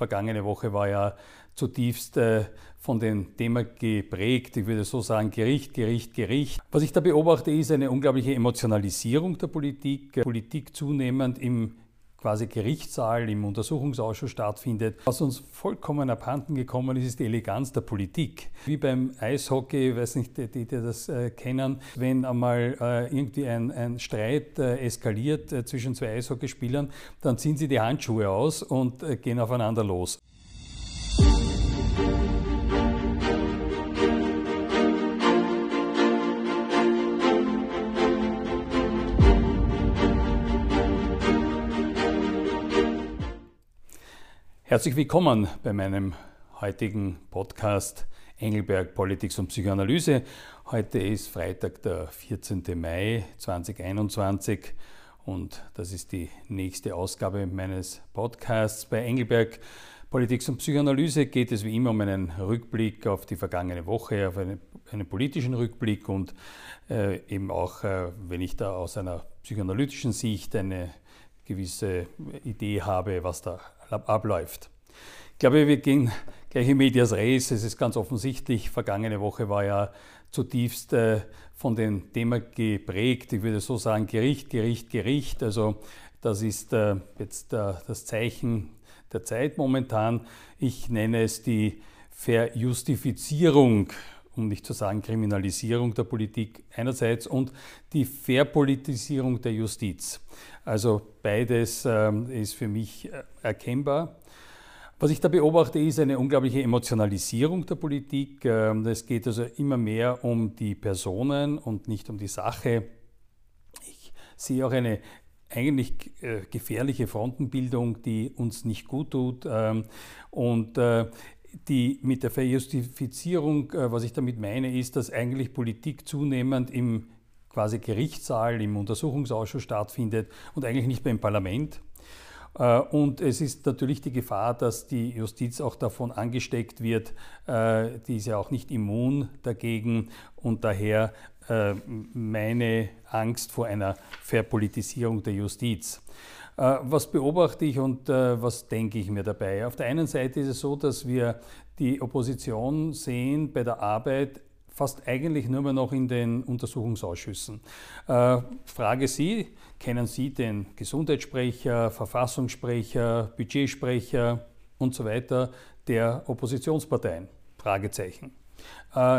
vergangene Woche war ja zutiefst äh, von dem Thema geprägt. Ich würde so sagen, Gericht, Gericht, Gericht. Was ich da beobachte, ist eine unglaubliche Emotionalisierung der Politik. Politik zunehmend im quasi Gerichtssaal im Untersuchungsausschuss stattfindet. Was uns vollkommen abhanden gekommen ist, ist die Eleganz der Politik. Wie beim Eishockey, ich weiß nicht, die, die das äh, kennen, wenn einmal äh, irgendwie ein, ein Streit äh, eskaliert äh, zwischen zwei Eishockeyspielern, dann ziehen sie die Handschuhe aus und äh, gehen aufeinander los. Herzlich willkommen bei meinem heutigen Podcast Engelberg Politik und Psychoanalyse. Heute ist Freitag, der 14. Mai 2021 und das ist die nächste Ausgabe meines Podcasts. Bei Engelberg Politik und Psychoanalyse geht es wie immer um einen Rückblick auf die vergangene Woche, auf eine, einen politischen Rückblick und äh, eben auch, äh, wenn ich da aus einer psychoanalytischen Sicht eine gewisse Idee habe, was da abläuft. Ich glaube, wir gehen gleich in Medias Res. Es ist ganz offensichtlich, vergangene Woche war ja zutiefst äh, von dem Thema geprägt. Ich würde so sagen, Gericht, Gericht, Gericht. Also das ist äh, jetzt äh, das Zeichen der Zeit momentan. Ich nenne es die Verjustifizierung um nicht zu sagen Kriminalisierung der Politik einerseits und die Verpolitisierung der Justiz. Also beides ähm, ist für mich äh, erkennbar. Was ich da beobachte, ist eine unglaubliche Emotionalisierung der Politik. Ähm, es geht also immer mehr um die Personen und nicht um die Sache. Ich sehe auch eine eigentlich äh, gefährliche Frontenbildung, die uns nicht gut tut. Ähm, und äh, die, mit der Verjustifizierung, was ich damit meine, ist, dass eigentlich Politik zunehmend im quasi Gerichtssaal, im Untersuchungsausschuss stattfindet und eigentlich nicht mehr im Parlament. Äh, und es ist natürlich die Gefahr, dass die Justiz auch davon angesteckt wird. Äh, die ist ja auch nicht immun dagegen und daher meine Angst vor einer Verpolitisierung der Justiz. Äh, was beobachte ich und äh, was denke ich mir dabei? Auf der einen Seite ist es so, dass wir die Opposition sehen bei der Arbeit fast eigentlich nur mehr noch in den Untersuchungsausschüssen. Äh, frage Sie, kennen Sie den Gesundheitssprecher, Verfassungssprecher, Budgetsprecher und so weiter der Oppositionsparteien? Fragezeichen.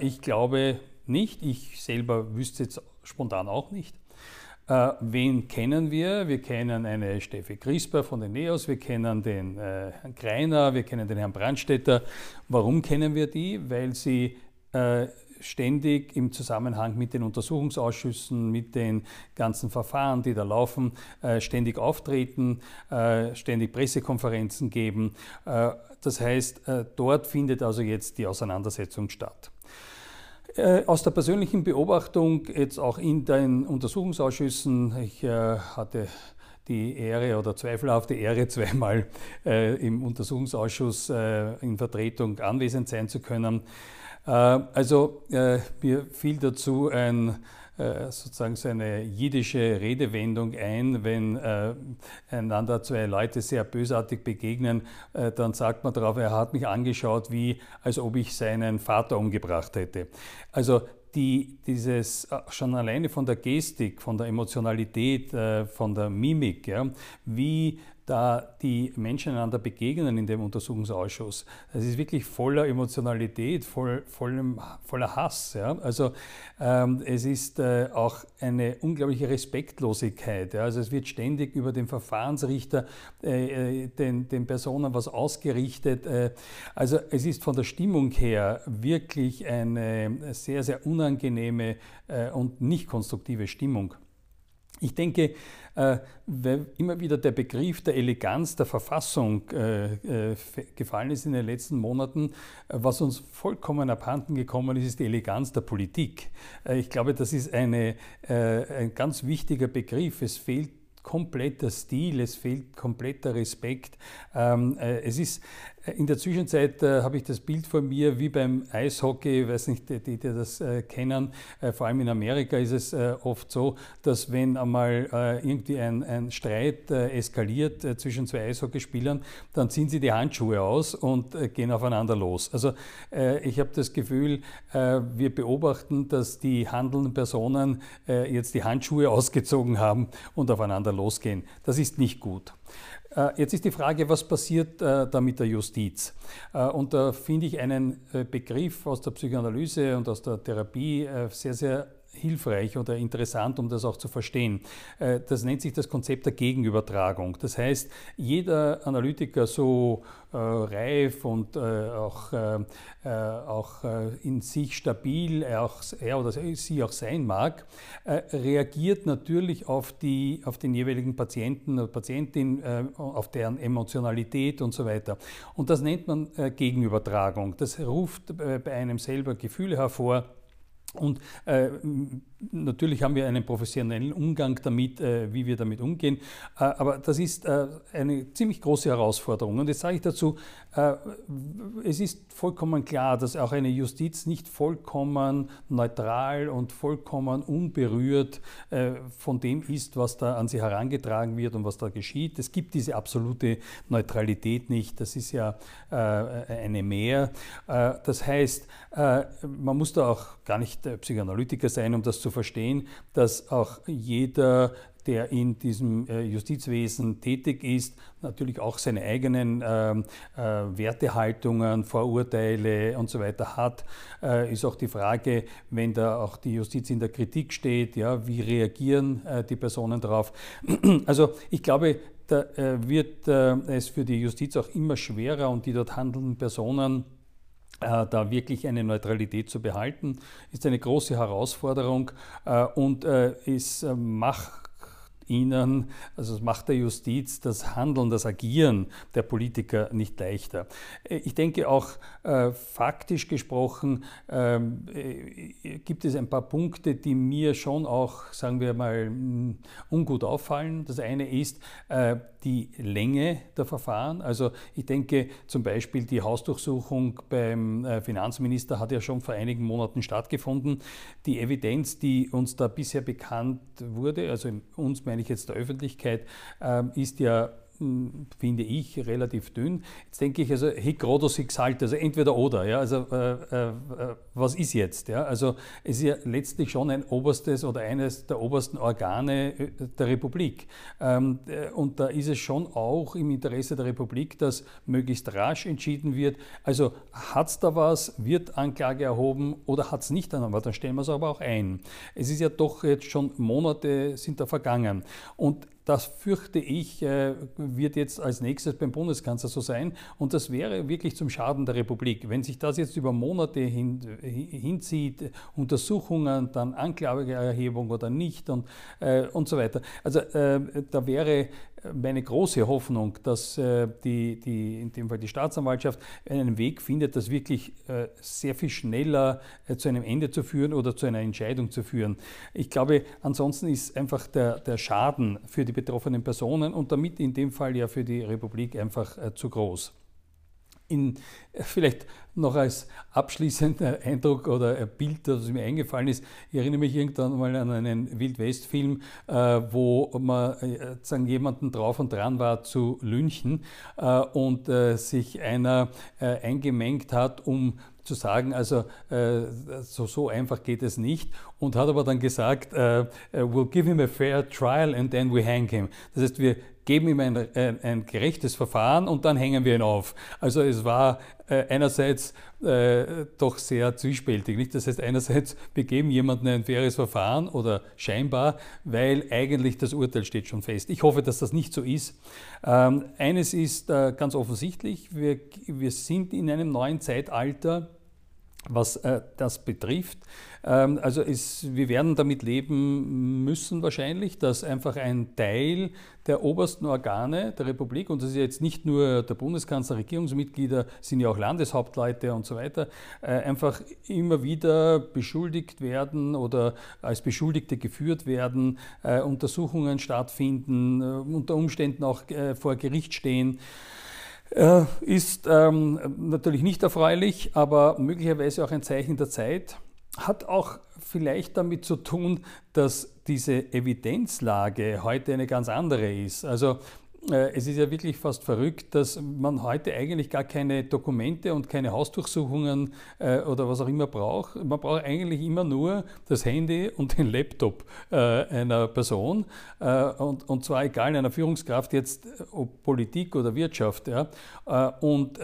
Ich glaube nicht, ich selber wüsste jetzt spontan auch nicht. Äh, wen kennen wir? Wir kennen eine Steffi Crisper von den NEOS, wir kennen den äh, Herrn Greiner, wir kennen den Herrn Brandstetter. Warum kennen wir die? Weil sie äh, ständig im Zusammenhang mit den Untersuchungsausschüssen, mit den ganzen Verfahren, die da laufen, äh, ständig auftreten, äh, ständig Pressekonferenzen geben. Äh, das heißt, dort findet also jetzt die Auseinandersetzung statt. Aus der persönlichen Beobachtung, jetzt auch in den Untersuchungsausschüssen, ich hatte die Ehre oder zweifelhafte Ehre, zweimal im Untersuchungsausschuss in Vertretung anwesend sein zu können. Äh, also äh, mir fiel dazu ein äh, sozusagen so eine jiddische Redewendung ein, wenn äh, einander zwei Leute sehr bösartig begegnen, äh, dann sagt man darauf, er hat mich angeschaut, wie als ob ich seinen Vater umgebracht hätte. Also die, dieses schon alleine von der Gestik, von der Emotionalität, von der Mimik, ja, wie da die Menschen einander begegnen in dem Untersuchungsausschuss. Es ist wirklich voller Emotionalität, voll, vollem, voller Hass. Ja? Also ähm, es ist äh, auch eine unglaubliche Respektlosigkeit. Ja? Also es wird ständig über den Verfahrensrichter, äh, äh, den, den Personen was ausgerichtet. Äh, also es ist von der Stimmung her wirklich eine sehr, sehr unangenehme äh, und nicht konstruktive Stimmung. Ich denke, äh, immer wieder der Begriff der Eleganz der Verfassung äh, äh, gefallen ist in den letzten Monaten, was uns vollkommen abhanden gekommen ist, ist die Eleganz der Politik. Ich glaube, das ist eine, ein ganz wichtiger Begriff. Es fehlt kompletter Stil, es fehlt kompletter Respekt. Ähm, es ist in der Zwischenzeit äh, habe ich das Bild vor mir wie beim Eishockey, ich weiß nicht, die, die das äh, kennen, äh, vor allem in Amerika ist es äh, oft so, dass wenn einmal äh, irgendwie ein, ein Streit äh, eskaliert zwischen zwei Eishockeyspielern, dann ziehen sie die Handschuhe aus und gehen aufeinander los. Also ich habe das Gefühl, wir beobachten, dass die handelnden Personen jetzt die Handschuhe ausgezogen haben und aufeinander losgehen. Das ist nicht gut. Äh, jetzt ist die Frage, was passiert äh, da mit der Justiz? Äh, und da finde ich einen Begriff aus der Psychoanalyse und aus der Therapie sehr, sehr hilfreich oder interessant, um das auch zu verstehen. Das nennt sich das Konzept der Gegenübertragung. Das heißt, jeder Analytiker, so äh, reif und äh, auch, äh, auch in sich stabil auch, er oder sie auch sein mag, reagiert natürlich auf, die, auf den jeweiligen Patienten oder Patientin, auf deren Emotionalität und so weiter. Und das nennt man Gegenübertragung. Das ruft bei einem selber Gefühle hervor. Und äh, Natürlich haben wir einen professionellen Umgang damit, äh, wie wir damit umgehen, äh, aber das ist äh, eine ziemlich große Herausforderung. Und jetzt sage ich dazu, es ist vollkommen klar, dass auch eine Justiz nicht vollkommen neutral und vollkommen unberührt von dem ist, was da an sie herangetragen wird und was da geschieht. Es gibt diese absolute Neutralität nicht, das ist ja eine Mehr. Das heißt, man muss da auch gar nicht Psychoanalytiker sein, um das zu verstehen, dass auch jeder, der in diesem äh, Justizwesen tätig ist, natürlich auch seine eigenen ähm, äh, Wertehaltungen, Vorurteile und so weiter hat. Äh, ist auch die Frage, wenn da auch die Justiz in der Kritik steht, ja, wie reagieren äh, die Personen darauf? Also ich glaube, da äh, wird äh, es für die Justiz auch immer schwerer und die dort handelnden Personen da wirklich eine Neutralität zu behalten, ist eine große Herausforderung äh, und äh, es macht ihnen, also es macht der Justiz das Handeln, das Agieren der Politiker nicht leichter. Ich denke auch äh, faktisch gesprochen äh, gibt es ein paar Punkte, die mir schon auch, sagen wir mal, ungut auffallen. Das eine ist äh, die Länge der Verfahren. Also ich denke zum Beispiel die Hausdurchsuchung beim äh, Finanzminister hat ja schon vor einigen Monaten stattgefunden. Die Evidenz, die uns da bisher bekannt wurde, also uns meine ich jetzt der Öffentlichkeit, ähm, ist ja finde ich, relativ dünn. Jetzt denke ich, also hic rodus hic salt, also entweder oder. Ja, also äh, äh, was ist jetzt? Ja, also es ist ja letztlich schon ein oberstes oder eines der obersten Organe äh, der Republik. Ähm, äh, und da ist es schon auch im Interesse der Republik, dass möglichst rasch entschieden wird. Also hat es da was, wird Anklage erhoben oder hat es nicht aber dann stellen wir es aber auch ein. Es ist ja doch jetzt schon Monate sind da vergangen. Und das fürchte ich, äh, wird jetzt als nächstes beim Bundeskanzler so sein. Und das wäre wirklich zum Schaden der Republik. Wenn sich das jetzt über Monate hin, hinzieht, Untersuchungen, dann Anklageerhebung oder nicht und, äh, und so weiter. Also äh, da wäre meine große Hoffnung, dass äh, die, die, in dem Fall die Staatsanwaltschaft einen Weg findet, das wirklich äh, sehr viel schneller äh, zu einem Ende zu führen oder zu einer Entscheidung zu führen. Ich glaube, ansonsten ist einfach der, der Schaden für die betroffenen Personen und damit in dem Fall ja für die Republik einfach zu groß. In, vielleicht noch als abschließender Eindruck oder Bild, das mir eingefallen ist, ich erinnere mich irgendwann mal an einen Wildwest-Film, äh, wo man äh, jemanden drauf und dran war zu lynchen äh, und äh, sich einer äh, eingemengt hat, um zu sagen, also äh, so, so einfach geht es nicht und hat aber dann gesagt, we'll give him a fair trial and then we hang him. Das heißt, wir geben ihm ein, ein, ein gerechtes Verfahren und dann hängen wir ihn auf. Also es war äh, einerseits äh, doch sehr zwiespältig. Nicht? Das heißt, einerseits, wir geben jemandem ein faires Verfahren oder scheinbar, weil eigentlich das Urteil steht schon fest. Ich hoffe, dass das nicht so ist. Ähm, eines ist äh, ganz offensichtlich, wir, wir sind in einem neuen Zeitalter, was äh, das betrifft. Ähm, also es, wir werden damit leben müssen wahrscheinlich, dass einfach ein Teil der obersten Organe der Republik, und das ist jetzt nicht nur der Bundeskanzler, Regierungsmitglieder, sind ja auch Landeshauptleute und so weiter, äh, einfach immer wieder beschuldigt werden oder als Beschuldigte geführt werden, äh, Untersuchungen stattfinden, äh, unter Umständen auch vor Gericht stehen. Äh, ist ähm, natürlich nicht erfreulich, aber möglicherweise auch ein Zeichen der Zeit. Hat auch vielleicht damit zu tun, dass diese Evidenzlage heute eine ganz andere ist. Also es ist ja wirklich fast verrückt, dass man heute eigentlich gar keine Dokumente und keine Hausdurchsuchungen äh, oder was auch immer braucht. Man braucht eigentlich immer nur das Handy und den Laptop äh, einer Person und, und zwar egal einer Führungskraft jetzt ob Politik oder Wirtschaft ja, und,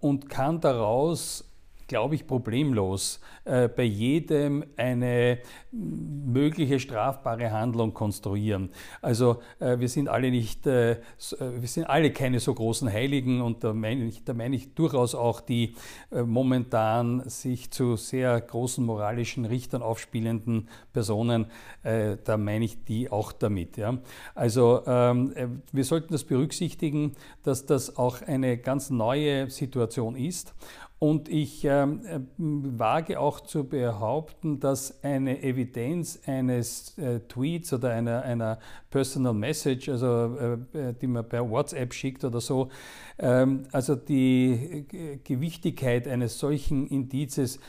und kann daraus glaube ich, problemlos äh, bei jedem eine mögliche strafbare Handlung konstruieren. Also äh, wir sind alle nicht, äh, äh wir sind alle keine so großen Heiligen und da meine ich, da ich durchaus auch die äh, momentan sich zu sehr großen moralischen Richtern aufspielenden Personen, äh, da meine ich die auch damit. Ja. Also ähm, wir sollten das berücksichtigen, dass das auch eine ganz neue Situation ist und ich ähm, äh, wage auch zu behaupten, dass eine Evidenz eines äh, Tweets oder einer, einer Personal Message, also äh, die man per WhatsApp schickt oder so, ähm, also die Gewichtigkeit eines solchen Indizes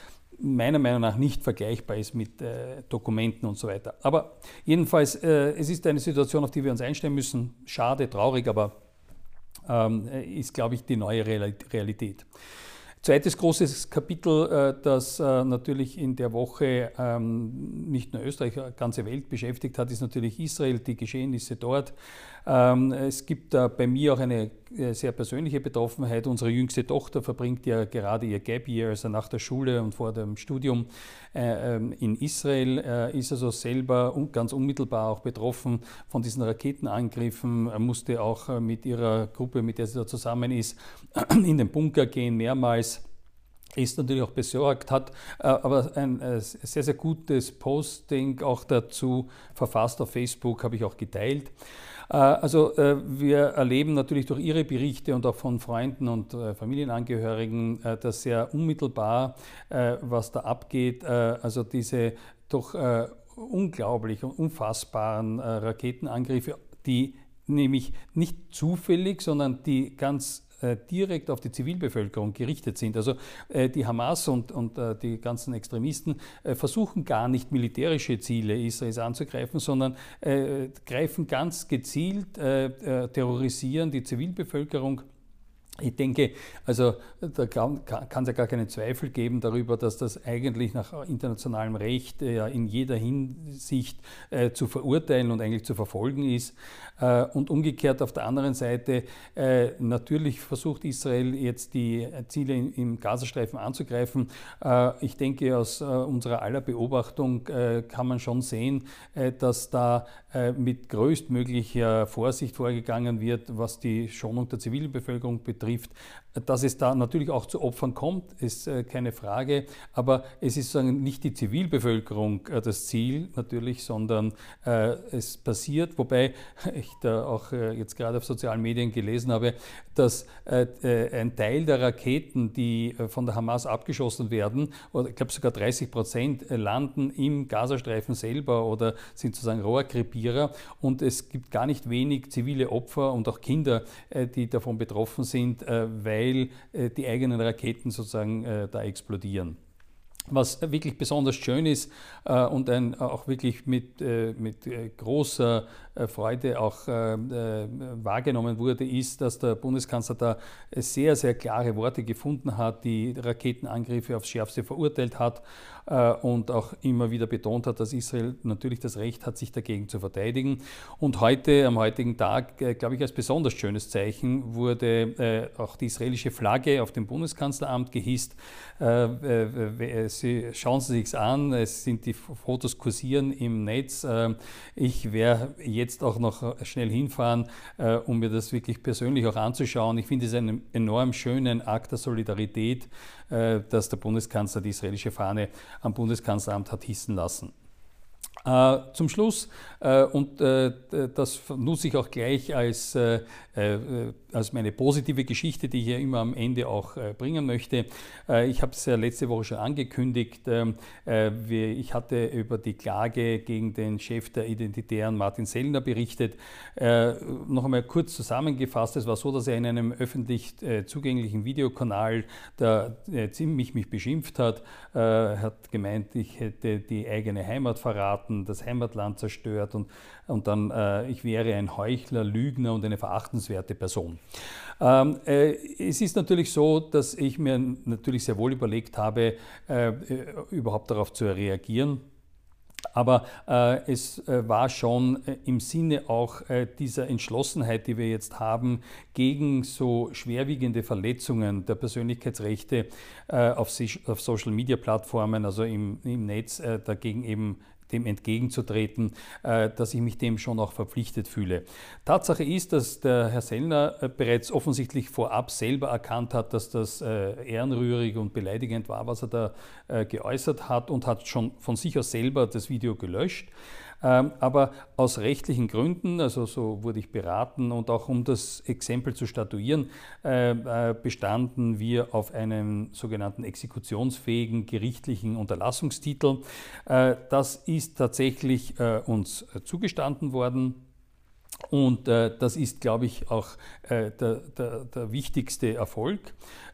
meiner Meinung nach nicht vergleichbar ist mit äh, Dokumenten und so weiter. Aber jedenfalls, äh, es ist eine Situation, auf die wir uns einstellen müssen. Schade, traurig, aber ähm, ist, glaube ich, die neue Realität. Zweites großes Kapitel, äh, das äh, natürlich in der Woche ähm, nicht nur Österreich, die ganze Welt beschäftigt hat, ist natürlich Israel, die Geschehnisse dort. Ähm, es gibt bei mir auch eine äh, sehr persönliche Betroffenheit. Unsere jüngste Tochter verbringt ja gerade ihr Gap Year, also nach der Schule und vor dem Studium ähm, in Israel, ist also selber ganz unmittelbar auch betroffen von diesen Raketenangriffen, musste auch mit ihrer Gruppe, mit der sie da zusammen ist, in den Bunker gehen mehrmals ist natürlich auch besorgt, hat äh, aber ein äh, sehr, sehr gutes Posting auch dazu verfasst auf Facebook, habe ich auch geteilt. Äh, also wir erleben natürlich durch Ihre Berichte und auch von Freunden und Familienangehörigen das sehr unmittelbar, was da abgeht. Also diese doch unglaublich und unfassbaren Raketenangriffe, die nämlich nicht zufällig, sondern die ganz direkt auf die Zivilbevölkerung gerichtet sind. Also äh, die Hamas und, und äh, die ganzen Extremisten versuchen gar nicht militärische Ziele Israels anzugreifen, sondern greifen ganz gezielt, terrorisieren die Zivilbevölkerung ich denke, also da kann es ja gar keinen Zweifel geben darüber, dass das eigentlich nach internationalem Recht ja in jeder Hinsicht äh, zu verurteilen und eigentlich zu verfolgen ist. Äh, und umgekehrt auf der anderen Seite, äh, natürlich versucht Israel jetzt die Ziele in, im Gazastreifen anzugreifen. Äh, ich denke, aus äh, unserer aller Beobachtung äh, kann man schon sehen, dass da mit größtmöglicher Vorsicht vorgegangen wird, was die Schonung der Zivilbevölkerung betrifft betrifft. Dass es da natürlich auch zu Opfern kommt, ist äh, keine Frage, aber es ist nicht die Zivilbevölkerung äh, das Ziel natürlich, sondern äh, es passiert, wobei ich da auch jetzt gerade auf sozialen Medien gelesen habe, dass ein Teil der Raketen, die von der Hamas abgeschossen werden, oder ich glaube sogar 30 Prozent, landen im Gazastreifen selber oder sind sozusagen Rohrkrepierer. Und es gibt gar nicht wenig zivile Opfer und auch Kinder, die davon betroffen sind, weil weil äh, die eigenen Raketen sozusagen äh, da explodieren. Was wirklich besonders schön ist äh, und ein, auch wirklich mit, äh, mit äh, großer äh, Freude auch wahrgenommen wurde, ist, dass der Bundeskanzler da sehr, sehr klare Worte gefunden hat, die Raketenangriffe aufs Schärfste verurteilt hat und auch immer wieder betont hat, dass Israel natürlich das Recht hat, sich dagegen zu verteidigen. Und heute, am heutigen Tag, glaube ich, als besonders schönes Zeichen wurde auch die israelische Flagge auf dem Bundeskanzleramt gehisst. Sie, schauen Sie sich an, es sind die Fotos kursieren im Netz. Ähm, ich werde jetzt auch noch schnell hinfahren, äh, um mir das wirklich persönlich auch anzuschauen. Ich finde es einen enorm schönen Akt der Solidarität, äh, dass der Bundeskanzler die israelische Fahne am Bundeskanzleramt hat hissen lassen. Äh, zum Schluss, äh, und äh, das nutze ich auch gleich als, als meine positive Geschichte, die ich ja immer am Ende auch bringen möchte. ich habe es ja letzte Woche schon angekündigt. Ähm, ich hatte über die Klage gegen den Chef der Identitären Martin Sellner berichtet. noch einmal kurz zusammengefasst, es war so, dass er in einem öffentlich zugänglichen Videokanal da ziemlich mich beschimpft hat. Er hat gemeint, ich hätte die eigene Heimat verraten das Heimatland zerstört und, und dann äh, ich wäre ein Heuchler, Lügner und eine verachtenswerte Person. Ähm, äh, es ist natürlich so, dass ich mir natürlich sehr wohl überlegt habe, äh, äh überhaupt darauf zu reagieren. Aber äh, es äh, war schon äh, im Sinne auch äh, dieser Entschlossenheit, die wir jetzt haben, gegen so schwerwiegende Verletzungen der Persönlichkeitsrechte äh, auf, auf Social-Media-Plattformen, also im, im Netz, dagegen eben dem entgegenzutreten, äh, dass ich mich dem schon auch verpflichtet fühle. Tatsache ist, dass der Herr Sellner äh, bereits offensichtlich vorab selber erkannt hat, dass das äh, ehrenrührig und beleidigend war, was er da geäußert hat und hat schon von sich aus selber das Video gelöscht. Ähm, aber aus rechtlichen Gründen, also so wurde ich beraten und auch um das Exempel zu statuieren, äh, äh, bestanden wir auf einem sogenannten exekutionsfähigen gerichtlichen Unterlassungstitel. Äh, das ist tatsächlich uns zugestanden worden. Und äh, das ist, glaube ich, auch äh, der, der, der, wichtigste Erfolg.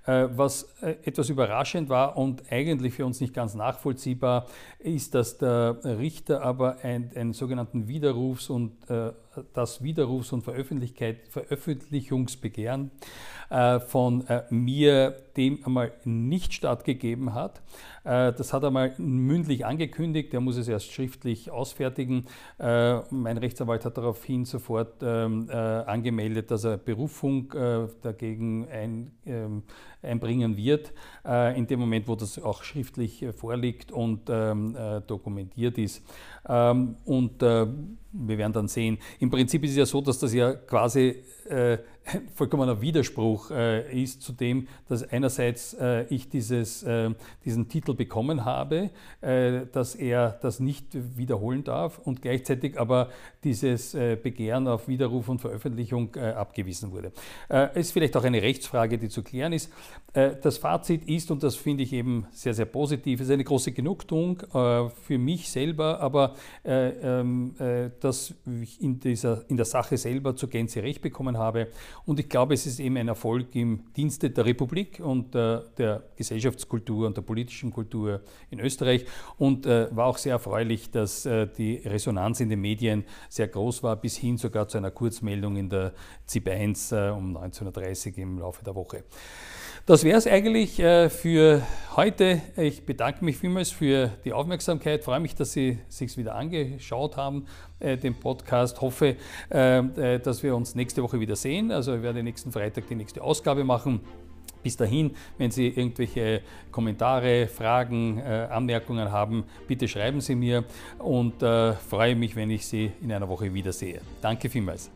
Äh, was äh, etwas überraschend war und eigentlich für uns nicht ganz nachvollziehbar, ist, dass der Richter aber einen sogenannten Widerrufs- und äh, das Widerrufs- und Veröffentlichungsbegehren äh, von äh, mir dem einmal nicht stattgegeben hat. Äh, das hat er mal mündlich angekündigt, er muss es erst schriftlich ausfertigen. Mein Rechtsanwalt hat daraufhin sofort ähm, angemeldet, dass er Berufung dagegen ein, ähm, einbringen wird, in dem Moment, wo das auch schriftlich vorliegt und ähm, dokumentiert ist. Und wir werden dann sehen. Im Prinzip ist es ja so, dass das ja quasi äh, ein vollkommener Widerspruch äh, ist zu dem, dass einerseits äh, ich dieses, äh, diesen Titel bekommen habe, äh, dass er das nicht wiederholen darf und gleichzeitig aber dieses äh, Begehren auf Widerruf und Veröffentlichung abgewiesen wurde. Es ist vielleicht auch eine Rechtsfrage, die zu klären ist. das Fazit ist, und das finde ich eben sehr, sehr positiv, ist eine große Genugtuung für mich selber, aber ähm, dass ich in, dieser, in der Sache selber zur Gänze recht bekommen habe. Und ich glaube, es ist eben ein Erfolg im Dienste der Republik und äh, der Gesellschaftskultur und der politischen Kultur in Österreich. Und äh, war auch sehr erfreulich, dass äh, die Resonanz in den Medien sehr groß war, bis hin sogar zu einer Kurzmeldung in der ZIP 1 äh, um 19.30 Uhr im Laufe der Woche. Das wäre es eigentlich äh, für heute. Ich bedanke mich vielmals für die Aufmerksamkeit. Freue mich, dass Sie sich wieder angeschaut haben, äh, den Podcast. Hoffe, äh, dass wir uns nächste Woche wieder sehen. Also wir werden nächsten Freitag die nächste Ausgabe machen. Bis dahin, wenn Sie irgendwelche Kommentare, Fragen, Anmerkungen haben, bitte schreiben Sie mir und freue mich, wenn ich Sie in einer Woche wiedersehe. Danke vielmals.